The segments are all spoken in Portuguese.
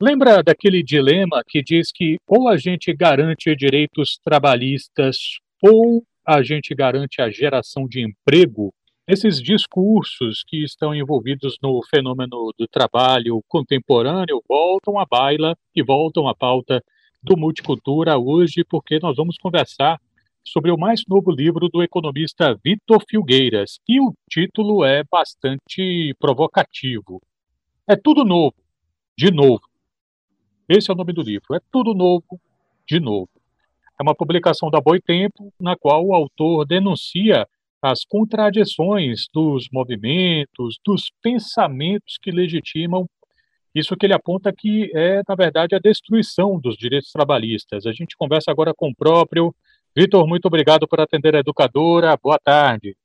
Lembra daquele dilema que diz que ou a gente garante direitos trabalhistas ou a gente garante a geração de emprego? Esses discursos que estão envolvidos no fenômeno do trabalho contemporâneo voltam à baila e voltam à pauta do Multicultura hoje, porque nós vamos conversar sobre o mais novo livro do economista Vitor Filgueiras. E o título é bastante provocativo. É tudo novo, de novo. Esse é o nome do livro. É tudo novo, de novo. É uma publicação da Boitempo, na qual o autor denuncia as contradições dos movimentos, dos pensamentos que legitimam isso que ele aponta que é, na verdade, a destruição dos direitos trabalhistas. A gente conversa agora com o próprio. Vitor, muito obrigado por atender a educadora. Boa tarde.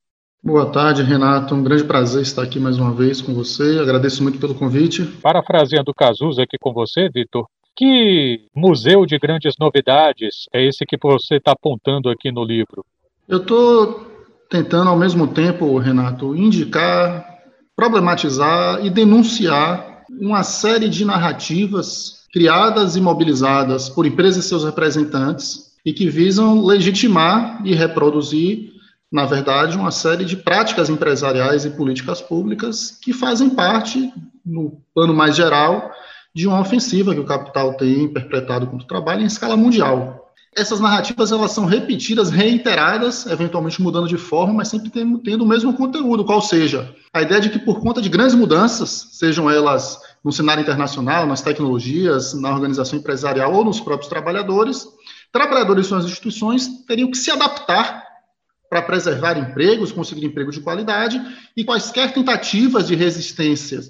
Boa tarde, Renato. Um grande prazer estar aqui mais uma vez com você. Agradeço muito pelo convite. Parafraseando o Cazuza aqui com você, Vitor, que museu de grandes novidades é esse que você está apontando aqui no livro? Eu estou tentando, ao mesmo tempo, Renato, indicar, problematizar e denunciar uma série de narrativas criadas e mobilizadas por empresas e seus representantes e que visam legitimar e reproduzir, na verdade, uma série de práticas empresariais e políticas públicas que fazem parte, no plano mais geral, de uma ofensiva que o capital tem perpetrado contra o trabalho em escala mundial. Essas narrativas elas são repetidas, reiteradas, eventualmente mudando de forma, mas sempre tendo, tendo o mesmo conteúdo, qual seja a ideia de que por conta de grandes mudanças, sejam elas no cenário internacional, nas tecnologias, na organização empresarial ou nos próprios trabalhadores, trabalhadores e suas instituições teriam que se adaptar para preservar empregos, conseguir emprego de qualidade e quaisquer tentativas de resistência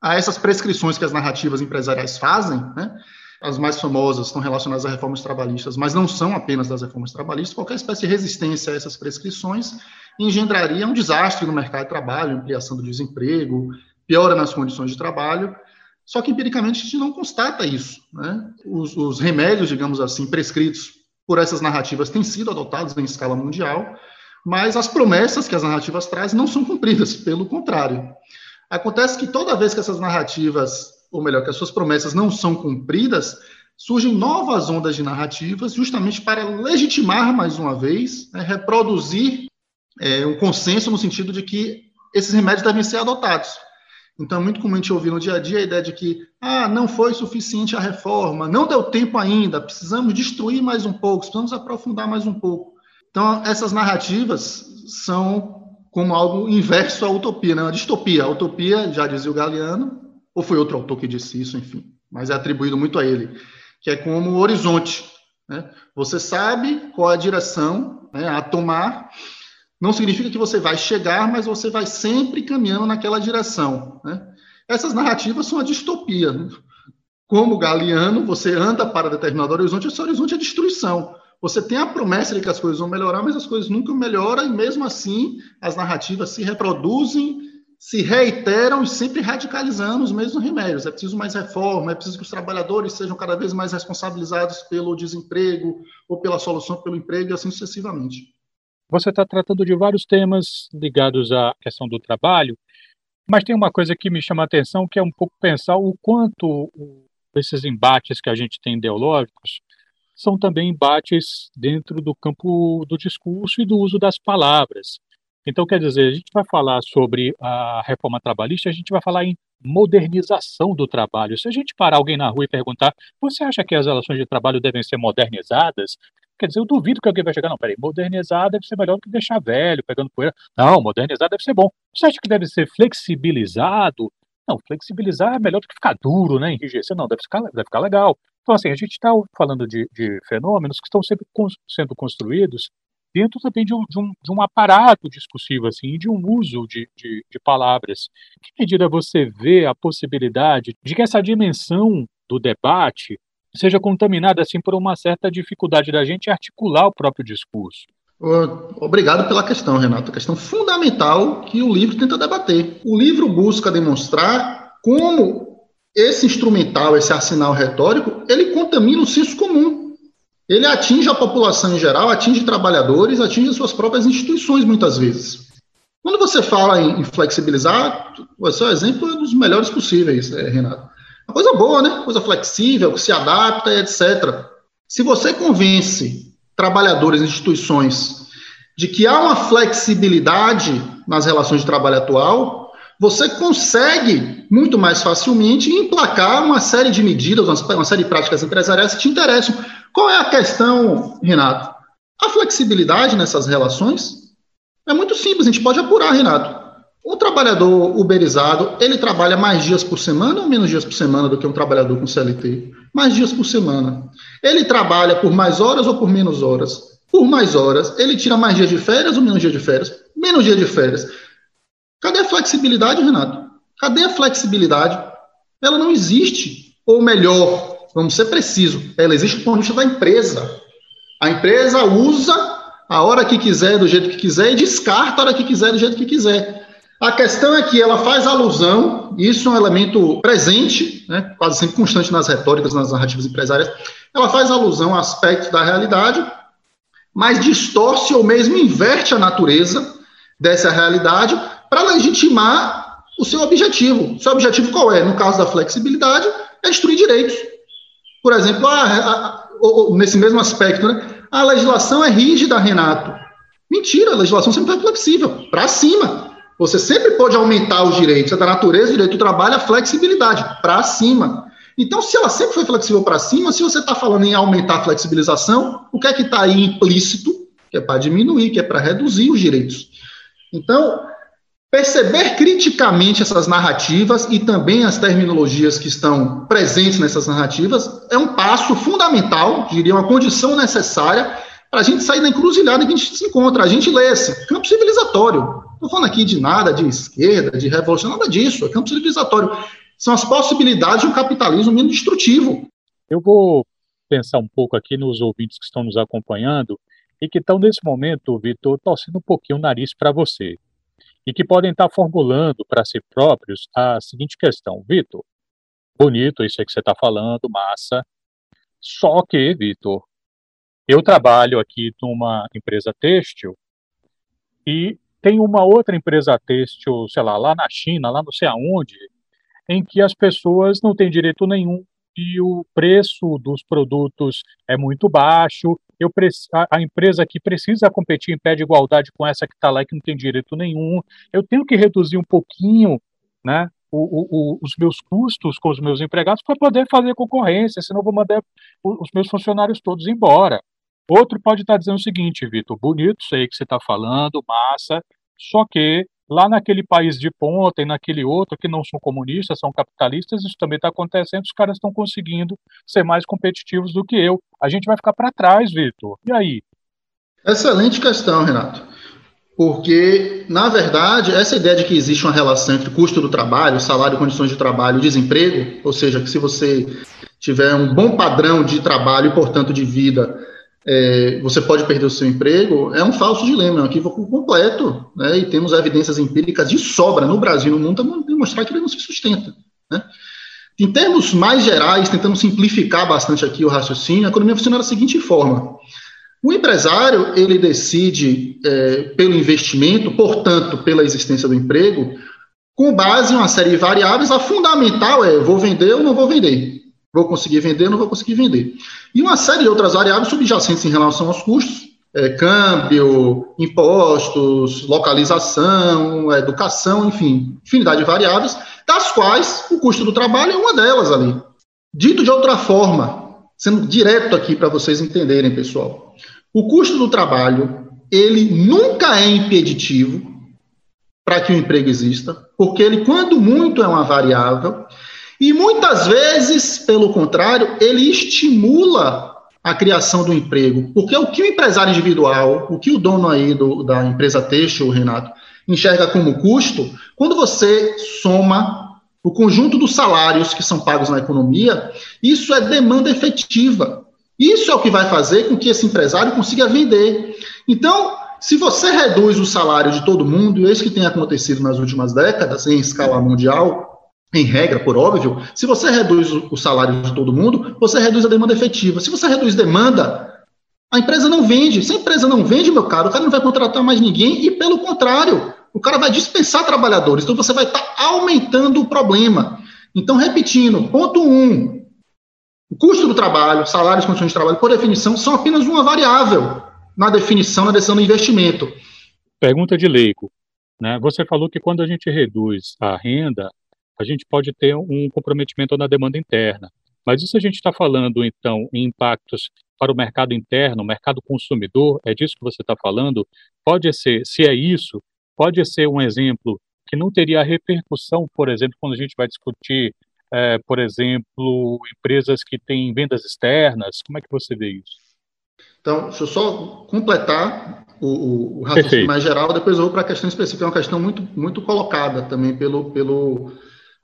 a essas prescrições que as narrativas empresariais fazem, né, as mais famosas estão relacionadas a reformas trabalhistas, mas não são apenas das reformas trabalhistas, qualquer espécie de resistência a essas prescrições engendraria um desastre no mercado de trabalho, ampliação do desemprego, piora nas condições de trabalho, só que empiricamente a gente não constata isso. Né? Os, os remédios, digamos assim, prescritos por essas narrativas têm sido adotados em escala mundial, mas as promessas que as narrativas trazem não são cumpridas, pelo contrário. Acontece que toda vez que essas narrativas ou melhor, que as suas promessas não são cumpridas, surgem novas ondas de narrativas, justamente para legitimar mais uma vez, né, reproduzir é, um consenso no sentido de que esses remédios devem ser adotados. Então, é muito comum a gente ouvir no dia a dia a ideia de que ah, não foi suficiente a reforma, não deu tempo ainda, precisamos destruir mais um pouco, precisamos aprofundar mais um pouco. Então, essas narrativas são como algo inverso à utopia, né? distopia. A utopia, já dizia o Galeano, ou foi outro autor que disse isso, enfim, mas é atribuído muito a ele, que é como o horizonte. Né? Você sabe qual é a direção né, a tomar, não significa que você vai chegar, mas você vai sempre caminhando naquela direção. Né? Essas narrativas são a distopia. Como Galeano, você anda para determinado horizonte, esse horizonte é destruição. Você tem a promessa de que as coisas vão melhorar, mas as coisas nunca melhoram, e mesmo assim as narrativas se reproduzem se reiteram e sempre radicalizando os mesmos remédios. É preciso mais reforma, é preciso que os trabalhadores sejam cada vez mais responsabilizados pelo desemprego ou pela solução pelo emprego e assim sucessivamente. Você está tratando de vários temas ligados à questão do trabalho, mas tem uma coisa que me chama a atenção, que é um pouco pensar o quanto esses embates que a gente tem ideológicos são também embates dentro do campo do discurso e do uso das palavras. Então, quer dizer, a gente vai falar sobre a reforma trabalhista, a gente vai falar em modernização do trabalho. Se a gente parar alguém na rua e perguntar, você acha que as relações de trabalho devem ser modernizadas? Quer dizer, eu duvido que alguém vai chegar, não, peraí, modernizar deve ser melhor do que deixar velho, pegando poeira. Não, modernizar deve ser bom. Você acha que deve ser flexibilizado? Não, flexibilizar é melhor do que ficar duro, né, enrijecer. Não, deve ficar, deve ficar legal. Então, assim, a gente está falando de, de, fenômenos que estão sempre sendo construídos dentro também de um, de um, de um aparato discursivo, assim, de um uso de, de, de palavras. Em que medida você vê a possibilidade de que essa dimensão do debate seja contaminada assim por uma certa dificuldade da gente articular o próprio discurso? Obrigado pela questão, Renato. Questão fundamental que o livro tenta debater. O livro busca demonstrar como esse instrumental, esse arsenal retórico, ele contamina o senso comum ele atinge a população em geral, atinge trabalhadores, atinge suas próprias instituições muitas vezes. Quando você fala em flexibilizar, o seu exemplo é dos melhores possíveis, é, Renato. Coisa boa, né? Coisa flexível, que se adapta, etc. Se você convence trabalhadores, instituições, de que há uma flexibilidade nas relações de trabalho atual, você consegue muito mais facilmente emplacar uma série de medidas, uma série de práticas empresariais que te interessam. Qual é a questão, Renato? A flexibilidade nessas relações é muito simples, a gente pode apurar, Renato. O trabalhador uberizado, ele trabalha mais dias por semana ou menos dias por semana do que um trabalhador com CLT? Mais dias por semana. Ele trabalha por mais horas ou por menos horas? Por mais horas. Ele tira mais dias de férias ou menos dias de férias? Menos dias de férias. Cadê a flexibilidade, Renato? Cadê a flexibilidade? Ela não existe. Ou melhor, vamos ser precisos, ela existe do ponto de vista da empresa. A empresa usa a hora que quiser, do jeito que quiser, e descarta a hora que quiser, do jeito que quiser. A questão é que ela faz alusão, isso é um elemento presente, né, quase sempre constante nas retóricas, nas narrativas empresárias, ela faz alusão a aspectos da realidade, mas distorce ou mesmo inverte a natureza dessa realidade para legitimar o seu objetivo. O seu objetivo qual é? No caso da flexibilidade, é destruir direitos. Por exemplo, a, a, nesse mesmo aspecto, né, a legislação é rígida, Renato. Mentira, a legislação sempre é flexível, para cima. Você sempre pode aumentar os direitos. É da natureza, o direito do trabalho, a flexibilidade, para cima. Então, se ela sempre foi flexível para cima, se você está falando em aumentar a flexibilização, o que é que está aí implícito? Que é para diminuir, que é para reduzir os direitos. Então, perceber criticamente essas narrativas e também as terminologias que estão presentes nessas narrativas é um passo fundamental, diria uma condição necessária para a gente sair da encruzilhada que a gente se encontra. A gente lê esse campo civilizatório. Estou falando aqui de nada de esquerda, de revolução, nada disso. É campo civilizatório. São as possibilidades de um capitalismo menos destrutivo. Eu vou pensar um pouco aqui nos ouvintes que estão nos acompanhando e que estão, nesse momento, Vitor, torcendo um pouquinho o nariz para você. E que podem estar formulando para si próprios a seguinte questão: Vitor, bonito isso aí que você está falando, massa. Só que, Vitor, eu trabalho aqui numa empresa têxtil e tem uma outra empresa têxtil, sei lá, lá na China, lá não sei aonde, em que as pessoas não têm direito nenhum e o preço dos produtos é muito baixo. Eu a, empresa que precisa competir em pé de igualdade com essa que está lá e que não tem direito nenhum. Eu tenho que reduzir um pouquinho, né? O, o, os meus custos com os meus empregados para poder fazer concorrência, senão vou mandar os meus funcionários todos embora. Outro pode estar dizendo o seguinte, Vitor, bonito sei que você está falando, massa, só que lá naquele país de ponta e naquele outro que não são comunistas, são capitalistas, isso também está acontecendo, os caras estão conseguindo ser mais competitivos do que eu. A gente vai ficar para trás, Vitor. E aí? Excelente questão, Renato. Porque, na verdade, essa ideia de que existe uma relação entre custo do trabalho, salário, condições de trabalho e desemprego, ou seja, que se você tiver um bom padrão de trabalho e, portanto, de vida, é, você pode perder o seu emprego, é um falso dilema, é um equívoco completo, né, e temos evidências empíricas de sobra no Brasil e no mundo para demonstrar que ele não se sustenta. Né. Em termos mais gerais, tentando simplificar bastante aqui o raciocínio, a economia funciona da seguinte forma. O empresário, ele decide é, pelo investimento, portanto, pela existência do emprego, com base em uma série de variáveis, a fundamental é, vou vender ou não vou vender. Vou conseguir vender não vou conseguir vender. E uma série de outras variáveis subjacentes em relação aos custos, é, câmbio, impostos, localização, educação, enfim, infinidade de variáveis, das quais o custo do trabalho é uma delas ali. Dito de outra forma, sendo direto aqui para vocês entenderem, pessoal, o custo do trabalho, ele nunca é impeditivo para que o emprego exista, porque ele, quando muito, é uma variável, e muitas vezes, pelo contrário, ele estimula a criação do emprego. Porque o que o empresário individual, o que o dono aí do, da empresa têxtil, Renato, enxerga como custo, quando você soma o conjunto dos salários que são pagos na economia, isso é demanda efetiva. Isso é o que vai fazer com que esse empresário consiga vender. Então, se você reduz o salário de todo mundo, e é isso que tem acontecido nas últimas décadas, em escala mundial, em regra, por óbvio, se você reduz o salário de todo mundo, você reduz a demanda efetiva. Se você reduz demanda, a empresa não vende. Se a empresa não vende, meu caro, o cara não vai contratar mais ninguém e, pelo contrário, o cara vai dispensar trabalhadores. Então, você vai estar tá aumentando o problema. Então, repetindo, ponto um, o custo do trabalho, salários, condições de trabalho, por definição, são apenas uma variável na definição, na decisão do investimento. Pergunta de leigo. Né? Você falou que quando a gente reduz a renda, a gente pode ter um comprometimento na demanda interna. Mas isso a gente está falando, então, em impactos para o mercado interno, o mercado consumidor, é disso que você está falando? Pode ser, se é isso, pode ser um exemplo que não teria repercussão, por exemplo, quando a gente vai discutir, é, por exemplo, empresas que têm vendas externas? Como é que você vê isso? Então, deixa eu só completar o, o raciocínio mais geral, depois eu vou para a questão específica, é uma questão muito, muito colocada também pelo, pelo,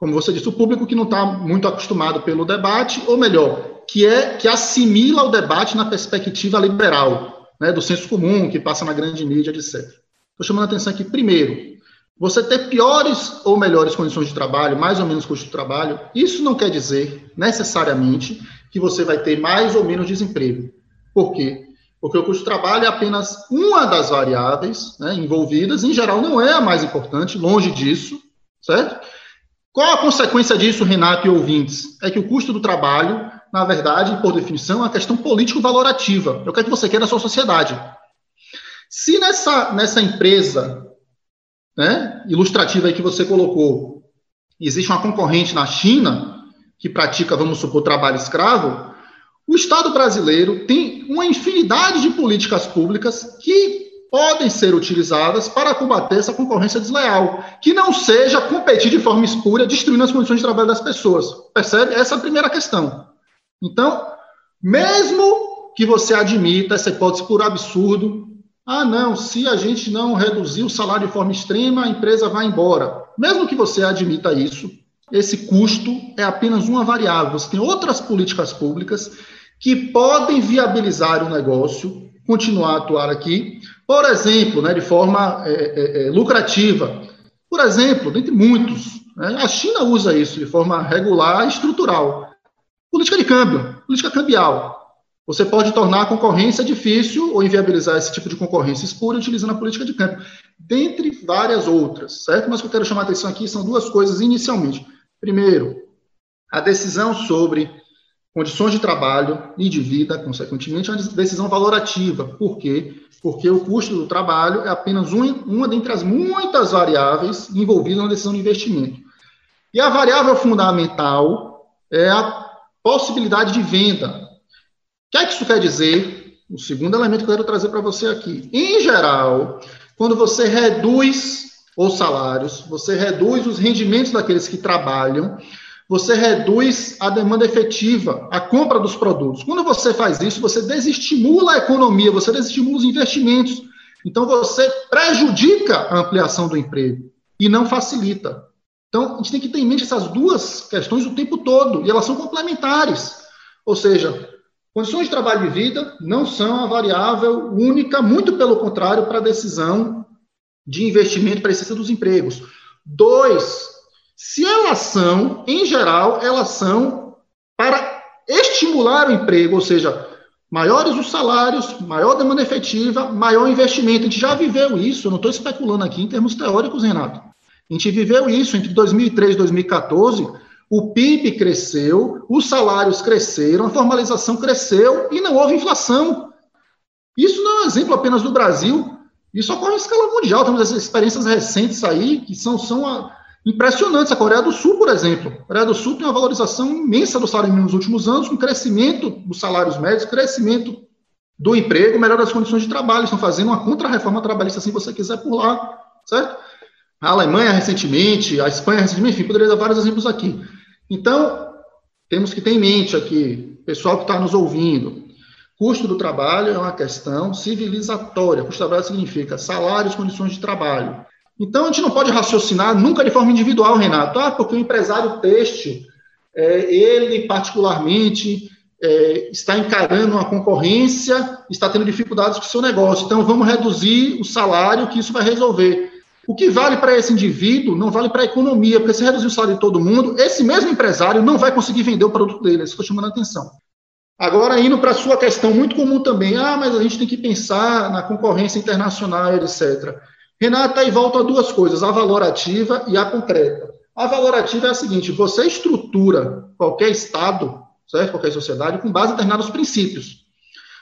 como você disse, o público que não está muito acostumado pelo debate, ou melhor, que é que assimila o debate na perspectiva liberal, né, do senso comum, que passa na grande mídia, etc. Estou chamando a atenção aqui, primeiro, você ter piores ou melhores condições de trabalho, mais ou menos custo de trabalho, isso não quer dizer necessariamente que você vai ter mais ou menos desemprego. Por quê? Porque o custo de trabalho é apenas uma das variáveis né, envolvidas, em geral não é a mais importante, longe disso, certo? Qual a consequência disso, Renato e ouvintes? É que o custo do trabalho, na verdade, por definição, é uma questão político-valorativa. É o que, é que você quer da sua sociedade. Se nessa, nessa empresa né, ilustrativa que você colocou, existe uma concorrente na China que pratica, vamos supor, trabalho escravo, o Estado brasileiro tem uma infinidade de políticas públicas que podem ser utilizadas para combater essa concorrência desleal, que não seja competir de forma espúria, destruindo as condições de trabalho das pessoas. Percebe? Essa é a primeira questão. Então, mesmo que você admita essa hipótese por absurdo, ah, não, se a gente não reduzir o salário de forma extrema, a empresa vai embora. Mesmo que você admita isso, esse custo é apenas uma variável. Você tem outras políticas públicas que podem viabilizar o negócio, continuar a atuar aqui, por exemplo, né, de forma é, é, é, lucrativa. Por exemplo, dentre muitos, né, a China usa isso de forma regular e estrutural. Política de câmbio, política cambial. Você pode tornar a concorrência difícil ou inviabilizar esse tipo de concorrência espúria utilizando a política de câmbio, dentre várias outras, certo? Mas o que eu quero chamar a atenção aqui são duas coisas inicialmente. Primeiro, a decisão sobre condições de trabalho e de vida, consequentemente, é uma decisão valorativa. Por quê? Porque o custo do trabalho é apenas um, uma dentre as muitas variáveis envolvidas na decisão de investimento. E a variável fundamental é a possibilidade de venda. O que é que isso quer dizer? O segundo elemento que eu quero trazer para você aqui. Em geral, quando você reduz os salários, você reduz os rendimentos daqueles que trabalham, você reduz a demanda efetiva, a compra dos produtos. Quando você faz isso, você desestimula a economia, você desestimula os investimentos. Então, você prejudica a ampliação do emprego e não facilita. Então, a gente tem que ter em mente essas duas questões o tempo todo, e elas são complementares. Ou seja, condições de trabalho e vida não são a variável única, muito pelo contrário, para a decisão de investimento para a dos empregos. Dois, se elas são, em geral, elas são para estimular o emprego, ou seja, maiores os salários, maior demanda efetiva, maior investimento. A gente já viveu isso, eu não estou especulando aqui em termos teóricos, Renato. A gente viveu isso entre 2003 e 2014. O PIB cresceu, os salários cresceram, a formalização cresceu e não houve inflação. Isso não é um exemplo apenas do Brasil, isso ocorre em escala mundial. Temos essas experiências recentes aí, que são, são a, impressionantes. A Coreia do Sul, por exemplo. A Coreia do Sul tem uma valorização imensa do salário mínimo nos últimos anos, com crescimento dos salários médios, crescimento do emprego, melhor das condições de trabalho. Estão fazendo uma contra-reforma trabalhista, se você quiser, por lá, certo? A Alemanha recentemente, a Espanha recentemente, enfim, poderia dar vários exemplos aqui. Então, temos que ter em mente aqui, pessoal que está nos ouvindo, custo do trabalho é uma questão civilizatória. Custo do trabalho significa salários, condições de trabalho. Então, a gente não pode raciocinar nunca de forma individual, Renato. Ah, porque o empresário têxtil, é, ele particularmente é, está encarando uma concorrência, está tendo dificuldades com o seu negócio. Então, vamos reduzir o salário, que isso vai resolver. O que vale para esse indivíduo não vale para a economia, porque se reduzir o salário de todo mundo, esse mesmo empresário não vai conseguir vender o produto dele. Isso estou chamando a atenção. Agora, indo para a sua questão muito comum também, ah, mas a gente tem que pensar na concorrência internacional, etc. Renata, aí volta a duas coisas, a valorativa e a concreta. A valorativa é a seguinte: você estrutura qualquer Estado, certo? qualquer sociedade, com base em determinados princípios.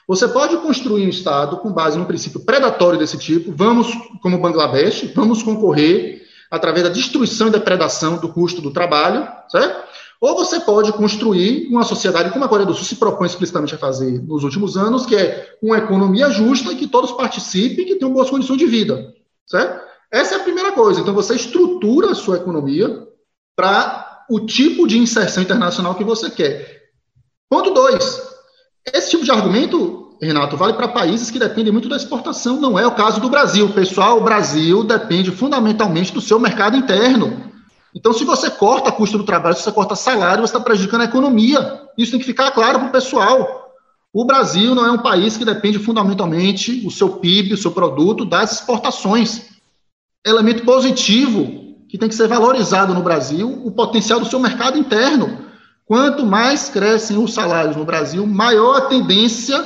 Você pode construir um Estado com base num princípio predatório desse tipo, vamos, como Bangladesh, vamos concorrer através da destruição e depredação do custo do trabalho, certo? Ou você pode construir uma sociedade como a Coreia do Sul se propõe explicitamente a fazer nos últimos anos, que é uma economia justa e que todos participem e que tenham boas condições de vida, certo? Essa é a primeira coisa. Então, você estrutura a sua economia para o tipo de inserção internacional que você quer. Ponto dois. Esse tipo de argumento, Renato, vale para países que dependem muito da exportação. Não é o caso do Brasil. Pessoal, o Brasil depende fundamentalmente do seu mercado interno. Então, se você corta custo do trabalho, se você corta salário, você está prejudicando a economia. Isso tem que ficar claro para o pessoal. O Brasil não é um país que depende fundamentalmente o seu PIB, o seu produto, das exportações elemento positivo que tem que ser valorizado no Brasil, o potencial do seu mercado interno. Quanto mais crescem os salários no Brasil, maior a tendência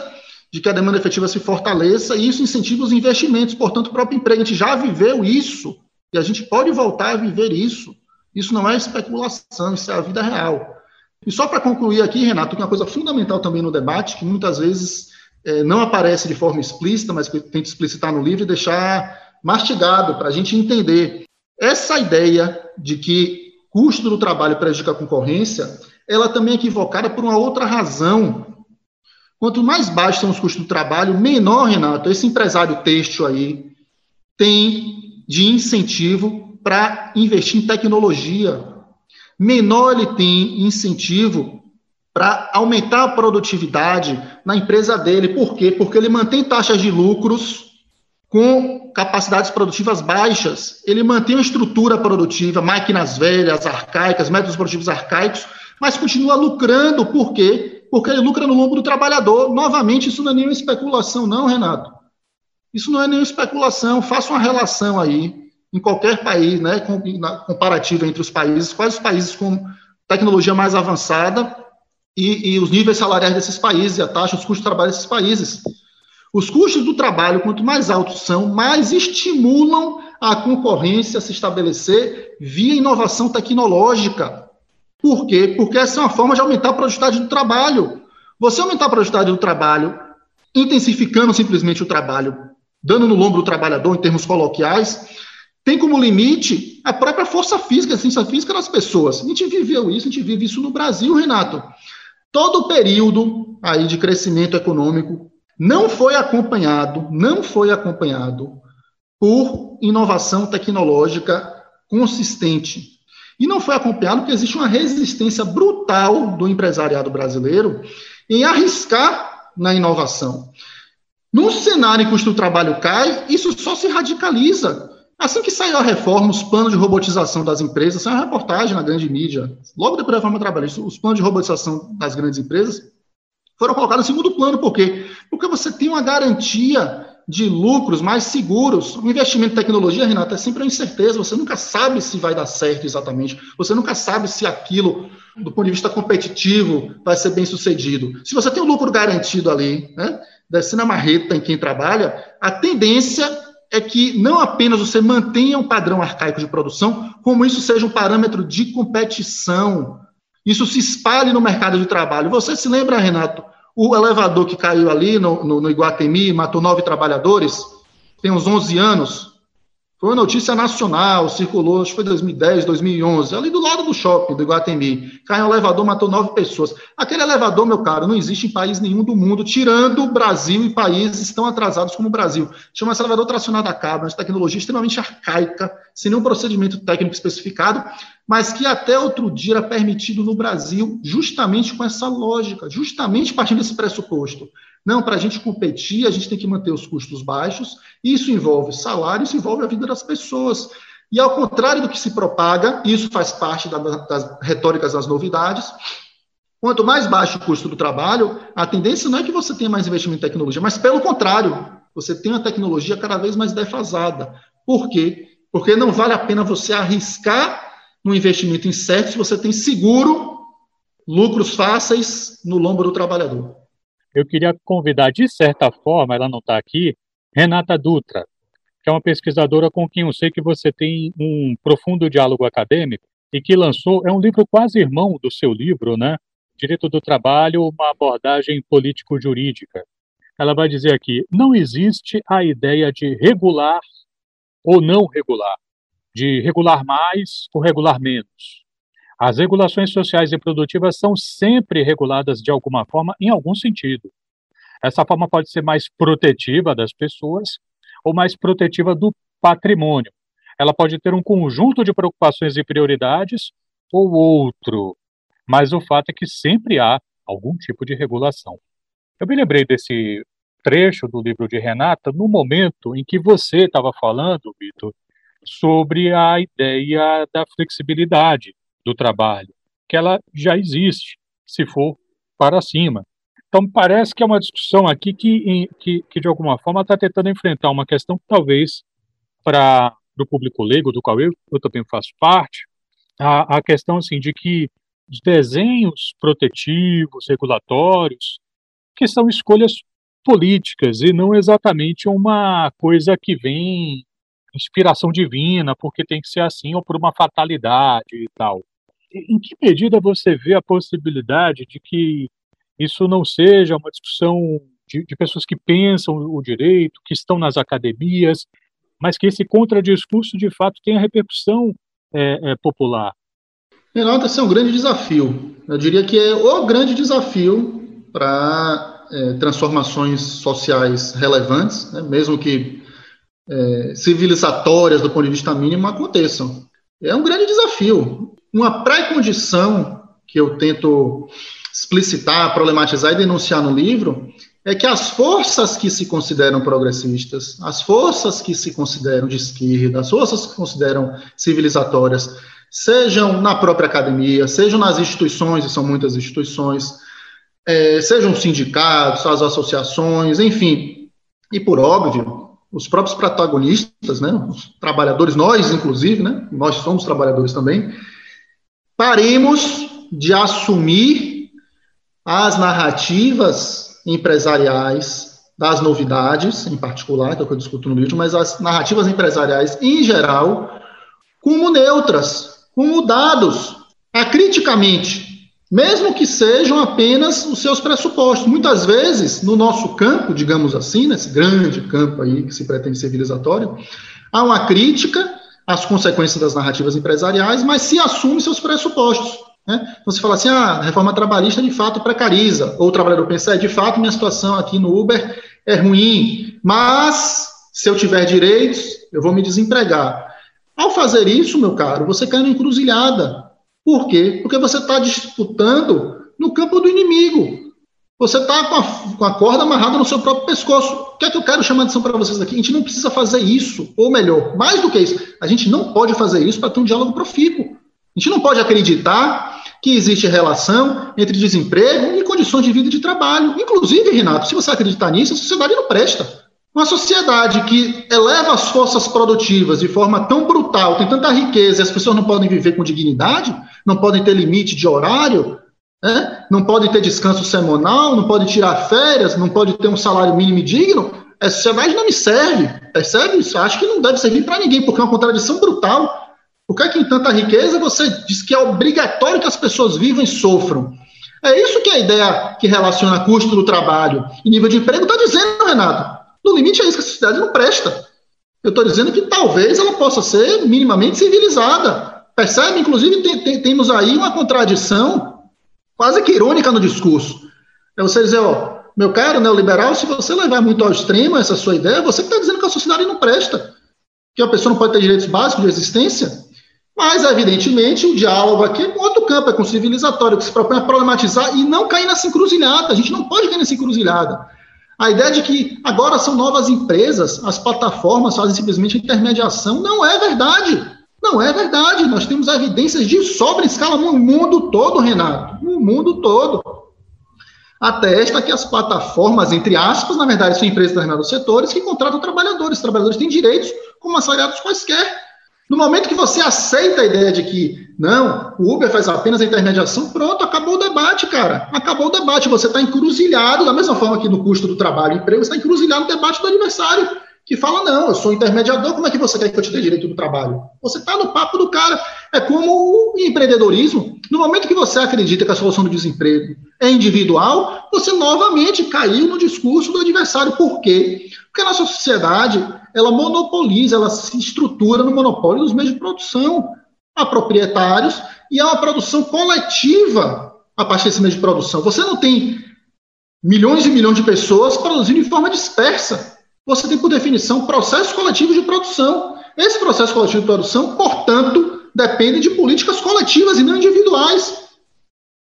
de que a demanda efetiva se fortaleça e isso incentiva os investimentos. Portanto, o próprio emprego, a gente já viveu isso e a gente pode voltar a viver isso. Isso não é especulação, isso é a vida real. E só para concluir aqui, Renato, uma coisa fundamental também no debate, que muitas vezes é, não aparece de forma explícita, mas que tento explicitar no livro e deixar mastigado para a gente entender. Essa ideia de que custo do trabalho prejudica a concorrência, ela também é equivocada por uma outra razão. Quanto mais baixos são os custos do trabalho, menor, Renato, esse empresário têxtil aí tem de incentivo para investir em tecnologia. Menor ele tem incentivo para aumentar a produtividade na empresa dele. Por quê? Porque ele mantém taxas de lucros com capacidades produtivas baixas. Ele mantém uma estrutura produtiva, máquinas velhas, arcaicas, métodos produtivos arcaicos, mas continua lucrando. Por quê? Porque ele lucra no lombo do trabalhador. Novamente, isso não é nenhuma especulação, não, Renato. Isso não é nenhuma especulação. Faça uma relação aí, em qualquer país, né, comparativa entre os países, quais os países com tecnologia mais avançada e, e os níveis salariais desses países, a taxa, os custos de trabalho desses países. Os custos do trabalho, quanto mais altos são, mais estimulam a concorrência a se estabelecer via inovação tecnológica. Por quê? Porque essa é uma forma de aumentar a produtividade do trabalho. Você aumentar a produtividade do trabalho, intensificando simplesmente o trabalho, dando no lombo do trabalhador em termos coloquiais, tem como limite a própria força física, a ciência física das pessoas. A gente viveu isso, a gente vive isso no Brasil, Renato. Todo o período aí de crescimento econômico não foi acompanhado, não foi acompanhado por inovação tecnológica consistente. E não foi acompanhado porque existe uma resistência brutal do empresariado brasileiro em arriscar na inovação. No cenário em que o trabalho cai, isso só se radicaliza. Assim que saiu a reforma, os planos de robotização das empresas, saiu uma reportagem na grande mídia, logo depois da reforma trabalhista, os planos de robotização das grandes empresas, foram colocados em segundo plano. Por quê? Porque você tem uma garantia de lucros mais seguros. O investimento em tecnologia, Renata, é sempre uma incerteza. Você nunca sabe se vai dar certo exatamente. Você nunca sabe se aquilo, do ponto de vista competitivo, vai ser bem sucedido. Se você tem um lucro garantido ali, né, descendo a marreta em quem trabalha, a tendência é que não apenas você mantenha um padrão arcaico de produção, como isso seja um parâmetro de competição. Isso se espalhe no mercado de trabalho. Você se lembra, Renato, o elevador que caiu ali no, no, no Iguatemi, matou nove trabalhadores, tem uns 11 anos, foi uma notícia nacional, circulou, acho que foi 2010, 2011, ali do lado do shopping do Iguatemi. Caiu um elevador, matou nove pessoas. Aquele elevador, meu caro, não existe em país nenhum do mundo, tirando o Brasil e países tão atrasados como o Brasil. Chama-se elevador tracionado a cabo, uma tecnologia extremamente arcaica, sem nenhum procedimento técnico especificado, mas que até outro dia era permitido no Brasil, justamente com essa lógica, justamente partindo desse pressuposto. Não, para a gente competir, a gente tem que manter os custos baixos, isso envolve salário, isso envolve a vida das pessoas. E ao contrário do que se propaga, isso faz parte da, das retóricas das novidades, quanto mais baixo o custo do trabalho, a tendência não é que você tenha mais investimento em tecnologia, mas pelo contrário, você tem uma tecnologia cada vez mais defasada. Por quê? Porque não vale a pena você arriscar no investimento incerto se você tem seguro lucros fáceis no lombo do trabalhador eu queria convidar, de certa forma, ela não está aqui, Renata Dutra, que é uma pesquisadora com quem eu sei que você tem um profundo diálogo acadêmico, e que lançou, é um livro quase irmão do seu livro, né? Direito do Trabalho, uma abordagem político-jurídica. Ela vai dizer aqui: não existe a ideia de regular ou não regular, de regular mais ou regular menos. As regulações sociais e produtivas são sempre reguladas de alguma forma, em algum sentido. Essa forma pode ser mais protetiva das pessoas ou mais protetiva do patrimônio. Ela pode ter um conjunto de preocupações e prioridades ou outro, mas o fato é que sempre há algum tipo de regulação. Eu me lembrei desse trecho do livro de Renata no momento em que você estava falando, Vitor, sobre a ideia da flexibilidade do trabalho, que ela já existe, se for para cima. Então, parece que é uma discussão aqui que, que, que de alguma forma, está tentando enfrentar uma questão que talvez para o público leigo, do qual eu, eu também faço parte, a, a questão assim, de que os desenhos protetivos, regulatórios, que são escolhas políticas e não exatamente uma coisa que vem inspiração divina, porque tem que ser assim, ou por uma fatalidade e tal. Em que medida você vê a possibilidade de que isso não seja uma discussão de, de pessoas que pensam o direito, que estão nas academias, mas que esse contradiscurso de fato tenha repercussão é, é, popular? Renato, esse é um grande desafio. Eu diria que é o grande desafio para é, transformações sociais relevantes, né, mesmo que é, civilizatórias do ponto de vista mínimo aconteçam. É um grande desafio. Uma pré-condição que eu tento explicitar, problematizar e denunciar no livro é que as forças que se consideram progressistas, as forças que se consideram de esquerda, as forças que se consideram civilizatórias, sejam na própria academia, sejam nas instituições, e são muitas instituições, é, sejam sindicatos, as associações, enfim, e por óbvio, os próprios protagonistas, né, os trabalhadores, nós inclusive, né, nós somos trabalhadores também, paremos de assumir as narrativas empresariais das novidades, em particular, que é o que eu discuto no vídeo, mas as narrativas empresariais em geral, como neutras, como dados, acriticamente, mesmo que sejam apenas os seus pressupostos. Muitas vezes, no nosso campo, digamos assim, nesse grande campo aí que se pretende civilizatório, há uma crítica às consequências das narrativas empresariais, mas se assume seus pressupostos. Né? Então, você fala assim, ah, a reforma trabalhista de fato precariza, ou o trabalhador pensa, é, de fato, minha situação aqui no Uber é ruim, mas se eu tiver direitos, eu vou me desempregar. Ao fazer isso, meu caro, você cai na encruzilhada, por quê? Porque você está disputando no campo do inimigo. Você está com, com, a corda amarrada no seu próprio pescoço. O que é que eu quero chamar atenção para vocês aqui? A gente não precisa fazer isso, ou melhor, mais do que isso, a gente não pode fazer isso para ter um diálogo profícuo. A gente não pode acreditar que existe relação entre desemprego e condições de vida e de trabalho. Inclusive, Renato, se você acreditar nisso, a sociedade não presta. Uma sociedade que eleva as forças produtivas de forma tão brutal, tem tanta riqueza as pessoas não podem viver com dignidade, não podem ter limite de horário, não podem ter descanso semanal, não podem tirar férias, não podem ter um salário mínimo digno, essa sociedade não me serve, percebe isso? Acho que não deve servir para ninguém, porque é uma contradição brutal. Por que, é que em tanta riqueza você diz que é obrigatório que as pessoas vivam e sofram? É isso que é a ideia que relaciona custo do trabalho e nível de emprego está dizendo, Renato. No limite, é isso que a sociedade não presta. Eu estou dizendo que talvez ela possa ser minimamente civilizada. Percebe? Inclusive, tem, tem, temos aí uma contradição quase que irônica no discurso. É você dizer, ó, meu caro neoliberal, se você levar muito ao extremo essa sua ideia, você está dizendo que a sociedade não presta, que a pessoa não pode ter direitos básicos de existência. Mas, evidentemente, o diálogo aqui é um outro campo, é com civilizatório, que se propõe a problematizar e não cair nessa encruzilhada. A gente não pode cair nessa encruzilhada. A ideia de que agora são novas empresas, as plataformas fazem simplesmente intermediação, não é verdade. Não é verdade. Nós temos evidências de sobra escala no mundo todo, Renato. No mundo todo. Atesta que as plataformas, entre aspas, na verdade, são empresas de determinados setores que contratam trabalhadores. Os trabalhadores têm direitos como assalariados quaisquer. No momento que você aceita a ideia de que, não, o Uber faz apenas a intermediação, pronto, acabou o debate, cara. Acabou o debate. Você está encruzilhado, da mesma forma que no custo do trabalho e emprego, você está encruzilhado no debate do adversário, que fala, não, eu sou intermediador, como é que você quer que eu te dê direito do trabalho? Você está no papo do cara. É como o empreendedorismo. No momento que você acredita que a solução do desemprego é individual, você novamente caiu no discurso do adversário. Por quê? Porque a nossa sociedade, ela monopoliza, ela se estrutura no monopólio dos meios de produção. Há proprietários e há uma produção coletiva a partir desse meio de produção. Você não tem milhões e milhões de pessoas produzindo de forma dispersa. Você tem, por definição, processos coletivos de produção. Esse processo coletivo de produção, portanto, depende de políticas coletivas e não individuais.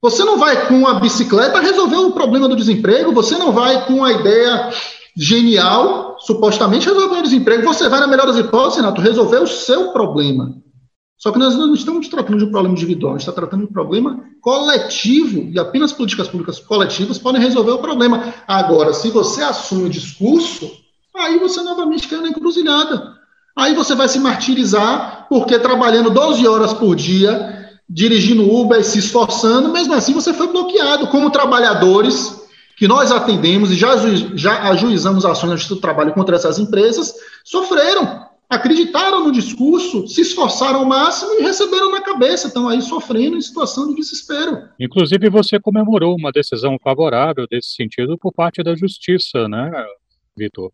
Você não vai com a bicicleta resolver o problema do desemprego, você não vai com a ideia genial, supostamente, resolver o desemprego, você vai, na melhor das hipóteses, Renato, resolver o seu problema. Só que nós não estamos tratando de um problema individual, a gente está tratando de um problema coletivo, e apenas políticas públicas coletivas podem resolver o problema. Agora, se você assume o discurso, aí você novamente cai na encruzilhada. Aí você vai se martirizar, porque trabalhando 12 horas por dia, dirigindo Uber, se esforçando, mesmo assim você foi bloqueado. Como trabalhadores que nós atendemos e já, já ajuizamos ações do Trabalho contra essas empresas, sofreram, acreditaram no discurso, se esforçaram ao máximo e receberam na cabeça, estão aí sofrendo em situação de desespero. Inclusive, você comemorou uma decisão favorável desse sentido por parte da Justiça, né, Vitor?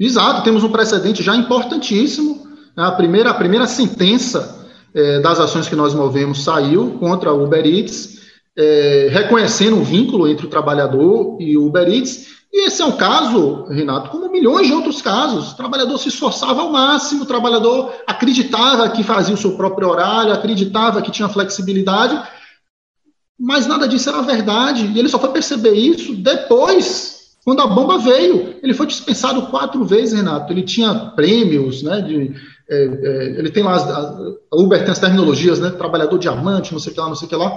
Exato, temos um precedente já importantíssimo. A primeira, a primeira sentença é, das ações que nós movemos saiu contra o Uber Eats, é, reconhecendo o vínculo entre o trabalhador e o Uber Eats. E esse é um caso, Renato, como milhões de outros casos. O trabalhador se esforçava ao máximo, o trabalhador acreditava que fazia o seu próprio horário, acreditava que tinha flexibilidade, mas nada disso era verdade. E ele só foi perceber isso depois quando a bomba veio, ele foi dispensado quatro vezes, Renato. Ele tinha prêmios, né? De, é, é, ele tem lá, as, a Uber tem as terminologias, né? Trabalhador diamante, não sei o que lá, não sei o que lá.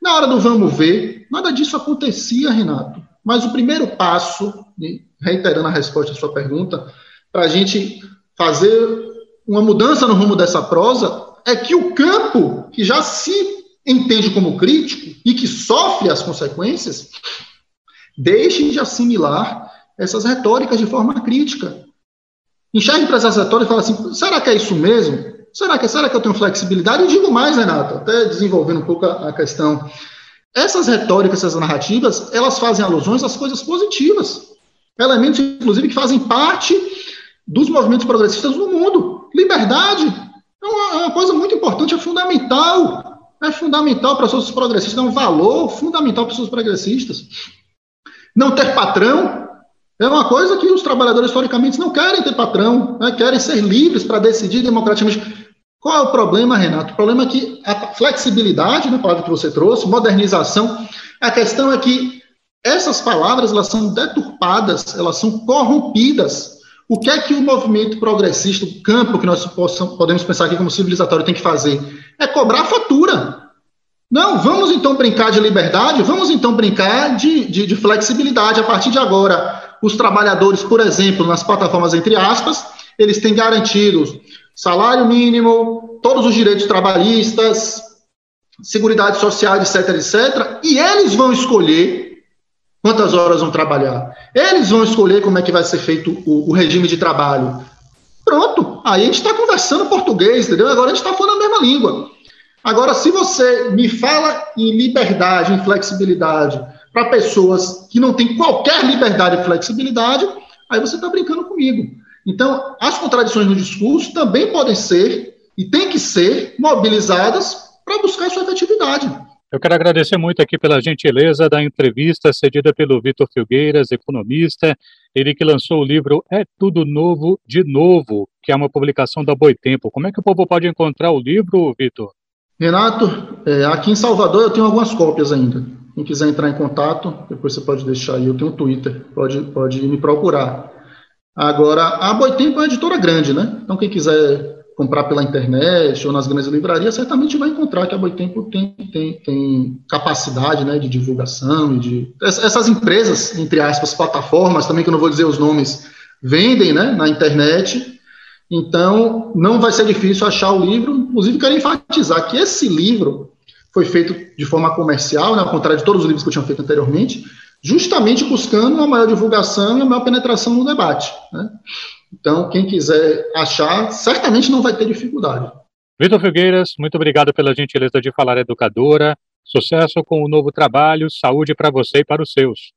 Na hora do vamos ver, nada disso acontecia, Renato. Mas o primeiro passo, reiterando a resposta à sua pergunta, para a gente fazer uma mudança no rumo dessa prosa, é que o campo, que já se entende como crítico e que sofre as consequências, Deixem de assimilar essas retóricas de forma crítica. Enxergue para essas retóricas e fale assim: será que é isso mesmo? Será que, será que eu tenho flexibilidade? E digo mais, Renato, até desenvolvendo um pouco a, a questão. Essas retóricas, essas narrativas, elas fazem alusões às coisas positivas. Elementos, inclusive, que fazem parte dos movimentos progressistas no mundo. Liberdade é uma, é uma coisa muito importante, é fundamental. É fundamental para pessoas progressistas, é um valor fundamental para pessoas progressistas. Não ter patrão é uma coisa que os trabalhadores, historicamente, não querem ter patrão, né? querem ser livres para decidir democraticamente. Qual é o problema, Renato? O problema é que a flexibilidade, né, palavra que você trouxe, modernização, a questão é que essas palavras elas são deturpadas, elas são corrompidas. O que é que o movimento progressista, o campo que nós possamos, podemos pensar aqui como civilizatório tem que fazer? É cobrar fatura. Não, vamos então brincar de liberdade, vamos então brincar de, de, de, flexibilidade. A partir de agora, os trabalhadores, por exemplo, nas plataformas entre aspas, eles têm garantidos salário mínimo, todos os direitos trabalhistas, seguridade social, etc, etc, e eles vão escolher quantas horas vão trabalhar. Eles vão escolher como é que vai ser feito o, o regime de trabalho. Pronto, aí a gente está conversando português, entendeu? Agora a gente está falando a mesma língua. Agora, se você me fala em liberdade, em flexibilidade, para pessoas que não têm qualquer liberdade e flexibilidade, aí você está brincando comigo. Então, as contradições no discurso também podem ser e têm que ser mobilizadas para buscar sua efetividade. Eu quero agradecer muito aqui pela gentileza da entrevista cedida pelo Vitor Filgueiras, economista, ele que lançou o livro É Tudo Novo de Novo, que é uma publicação da Boitempo. Como é que o povo pode encontrar o livro, Vitor? Renato, é, aqui em Salvador eu tenho algumas cópias ainda. Quem quiser entrar em contato, depois você pode deixar aí. Eu tenho um Twitter, pode, pode me procurar. Agora, a Boitempo é uma editora grande, né? Então, quem quiser comprar pela internet ou nas grandes livrarias, certamente vai encontrar que a Boitempo tem, tem, tem capacidade né, de divulgação e de. Essas empresas, entre aspas, plataformas, também que eu não vou dizer os nomes, vendem né, na internet então, não vai ser difícil achar o livro. Inclusive, quero enfatizar que esse livro foi feito de forma comercial, né, ao contrário de todos os livros que eu tinha feito anteriormente, justamente buscando uma maior divulgação e uma maior penetração no debate. Né? Então, quem quiser achar, certamente não vai ter dificuldade. Vitor Figueiras, muito obrigado pela gentileza de falar educadora. Sucesso com o novo trabalho, saúde para você e para os seus.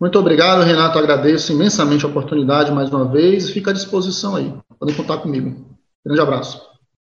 Muito obrigado, Renato. Agradeço imensamente a oportunidade mais uma vez e fica à disposição aí. Podem contar comigo. Grande abraço.